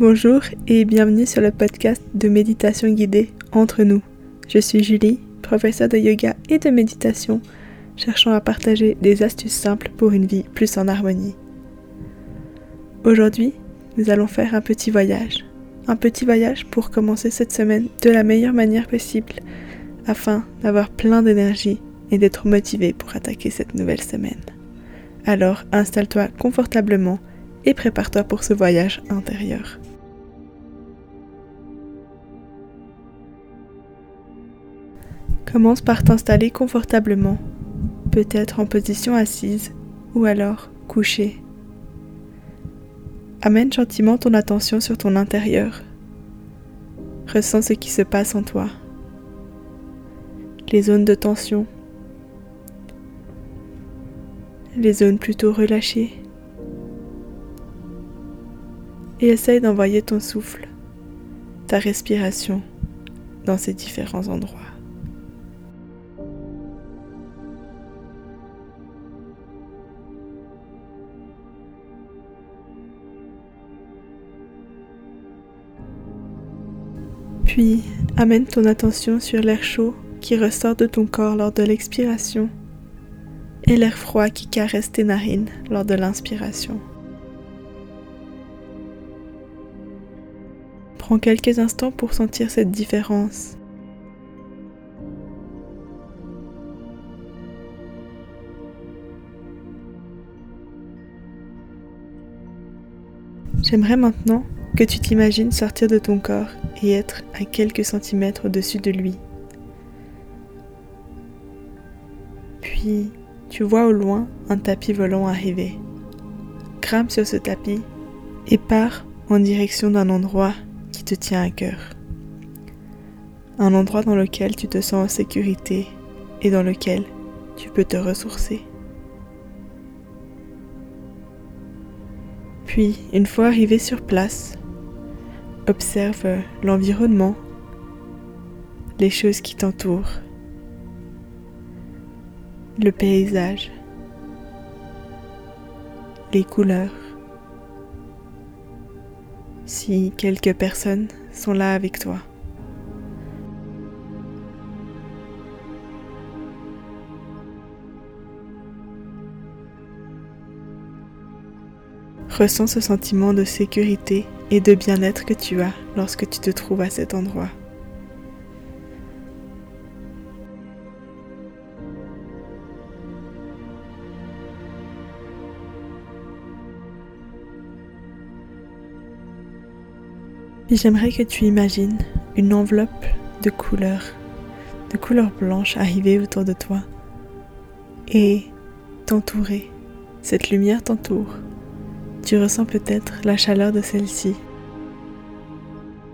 Bonjour et bienvenue sur le podcast de méditation guidée Entre nous. Je suis Julie, professeure de yoga et de méditation, cherchant à partager des astuces simples pour une vie plus en harmonie. Aujourd'hui, nous allons faire un petit voyage. Un petit voyage pour commencer cette semaine de la meilleure manière possible, afin d'avoir plein d'énergie et d'être motivé pour attaquer cette nouvelle semaine. Alors installe-toi confortablement et prépare-toi pour ce voyage intérieur. Commence par t'installer confortablement, peut-être en position assise ou alors couchée. Amène gentiment ton attention sur ton intérieur. Ressens ce qui se passe en toi. Les zones de tension. Les zones plutôt relâchées et essaye d'envoyer ton souffle, ta respiration dans ces différents endroits. Puis amène ton attention sur l'air chaud qui ressort de ton corps lors de l'expiration et l'air froid qui caresse tes narines lors de l'inspiration. Prends quelques instants pour sentir cette différence. J'aimerais maintenant que tu t'imagines sortir de ton corps et être à quelques centimètres au-dessus de lui. Puis, tu vois au loin un tapis volant arriver. Grimpe sur ce tapis et pars en direction d'un endroit te tient à cœur. Un endroit dans lequel tu te sens en sécurité et dans lequel tu peux te ressourcer. Puis, une fois arrivé sur place, observe l'environnement, les choses qui t'entourent, le paysage, les couleurs si quelques personnes sont là avec toi. Ressens ce sentiment de sécurité et de bien-être que tu as lorsque tu te trouves à cet endroit. j'aimerais que tu imagines une enveloppe de couleurs, de couleurs blanches arriver autour de toi et t'entourer. Cette lumière t'entoure. Tu ressens peut-être la chaleur de celle-ci.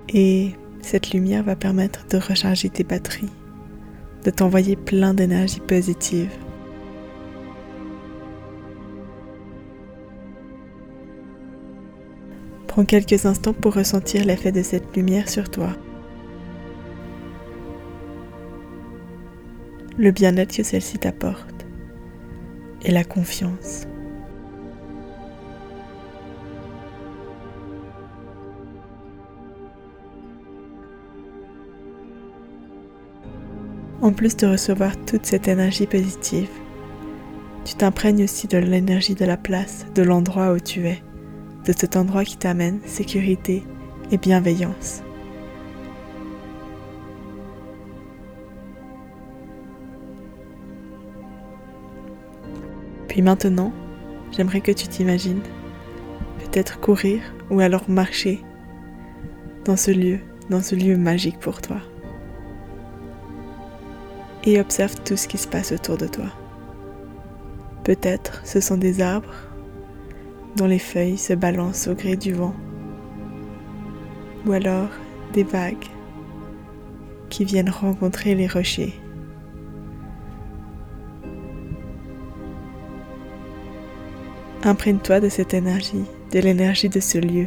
Et cette lumière va permettre de recharger tes batteries, de t'envoyer plein d'énergie positive. Prends quelques instants pour ressentir l'effet de cette lumière sur toi. Le bien-être que celle-ci t'apporte et la confiance. En plus de recevoir toute cette énergie positive, tu t'imprègnes aussi de l'énergie de la place, de l'endroit où tu es de cet endroit qui t'amène sécurité et bienveillance. Puis maintenant, j'aimerais que tu t'imagines peut-être courir ou alors marcher dans ce lieu, dans ce lieu magique pour toi. Et observe tout ce qui se passe autour de toi. Peut-être ce sont des arbres dont les feuilles se balancent au gré du vent, ou alors des vagues qui viennent rencontrer les rochers. Imprègne-toi de cette énergie, de l'énergie de ce lieu,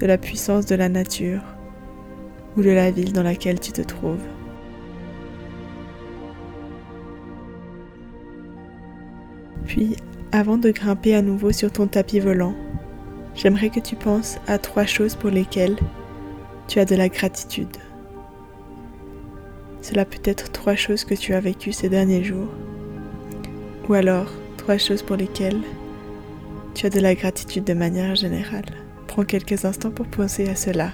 de la puissance de la nature ou de la ville dans laquelle tu te trouves. Puis avant de grimper à nouveau sur ton tapis volant, j'aimerais que tu penses à trois choses pour lesquelles tu as de la gratitude. Cela peut être trois choses que tu as vécues ces derniers jours, ou alors trois choses pour lesquelles tu as de la gratitude de manière générale. Prends quelques instants pour penser à cela.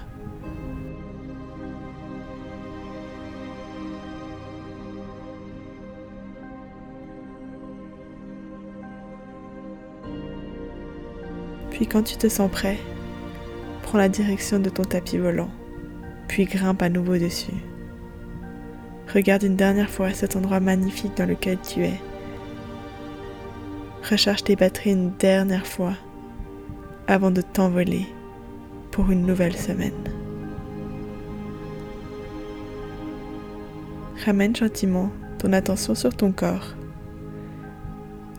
Puis quand tu te sens prêt, prends la direction de ton tapis volant, puis grimpe à nouveau dessus. Regarde une dernière fois cet endroit magnifique dans lequel tu es. Recharge tes batteries une dernière fois avant de t'envoler pour une nouvelle semaine. Ramène gentiment ton attention sur ton corps,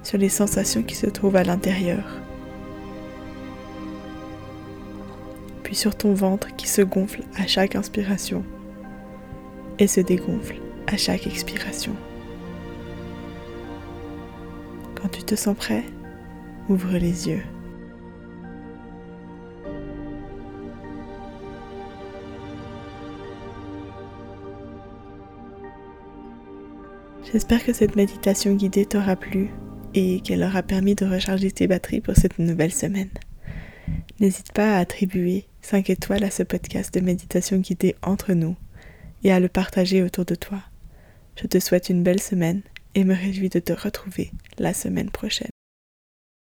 sur les sensations qui se trouvent à l'intérieur. Sur ton ventre qui se gonfle à chaque inspiration et se dégonfle à chaque expiration. Quand tu te sens prêt, ouvre les yeux. J'espère que cette méditation guidée t'aura plu et qu'elle aura permis de recharger tes batteries pour cette nouvelle semaine. N'hésite pas à attribuer 5 étoiles à ce podcast de méditation guidée entre nous et à le partager autour de toi. Je te souhaite une belle semaine et me réjouis de te retrouver la semaine prochaine.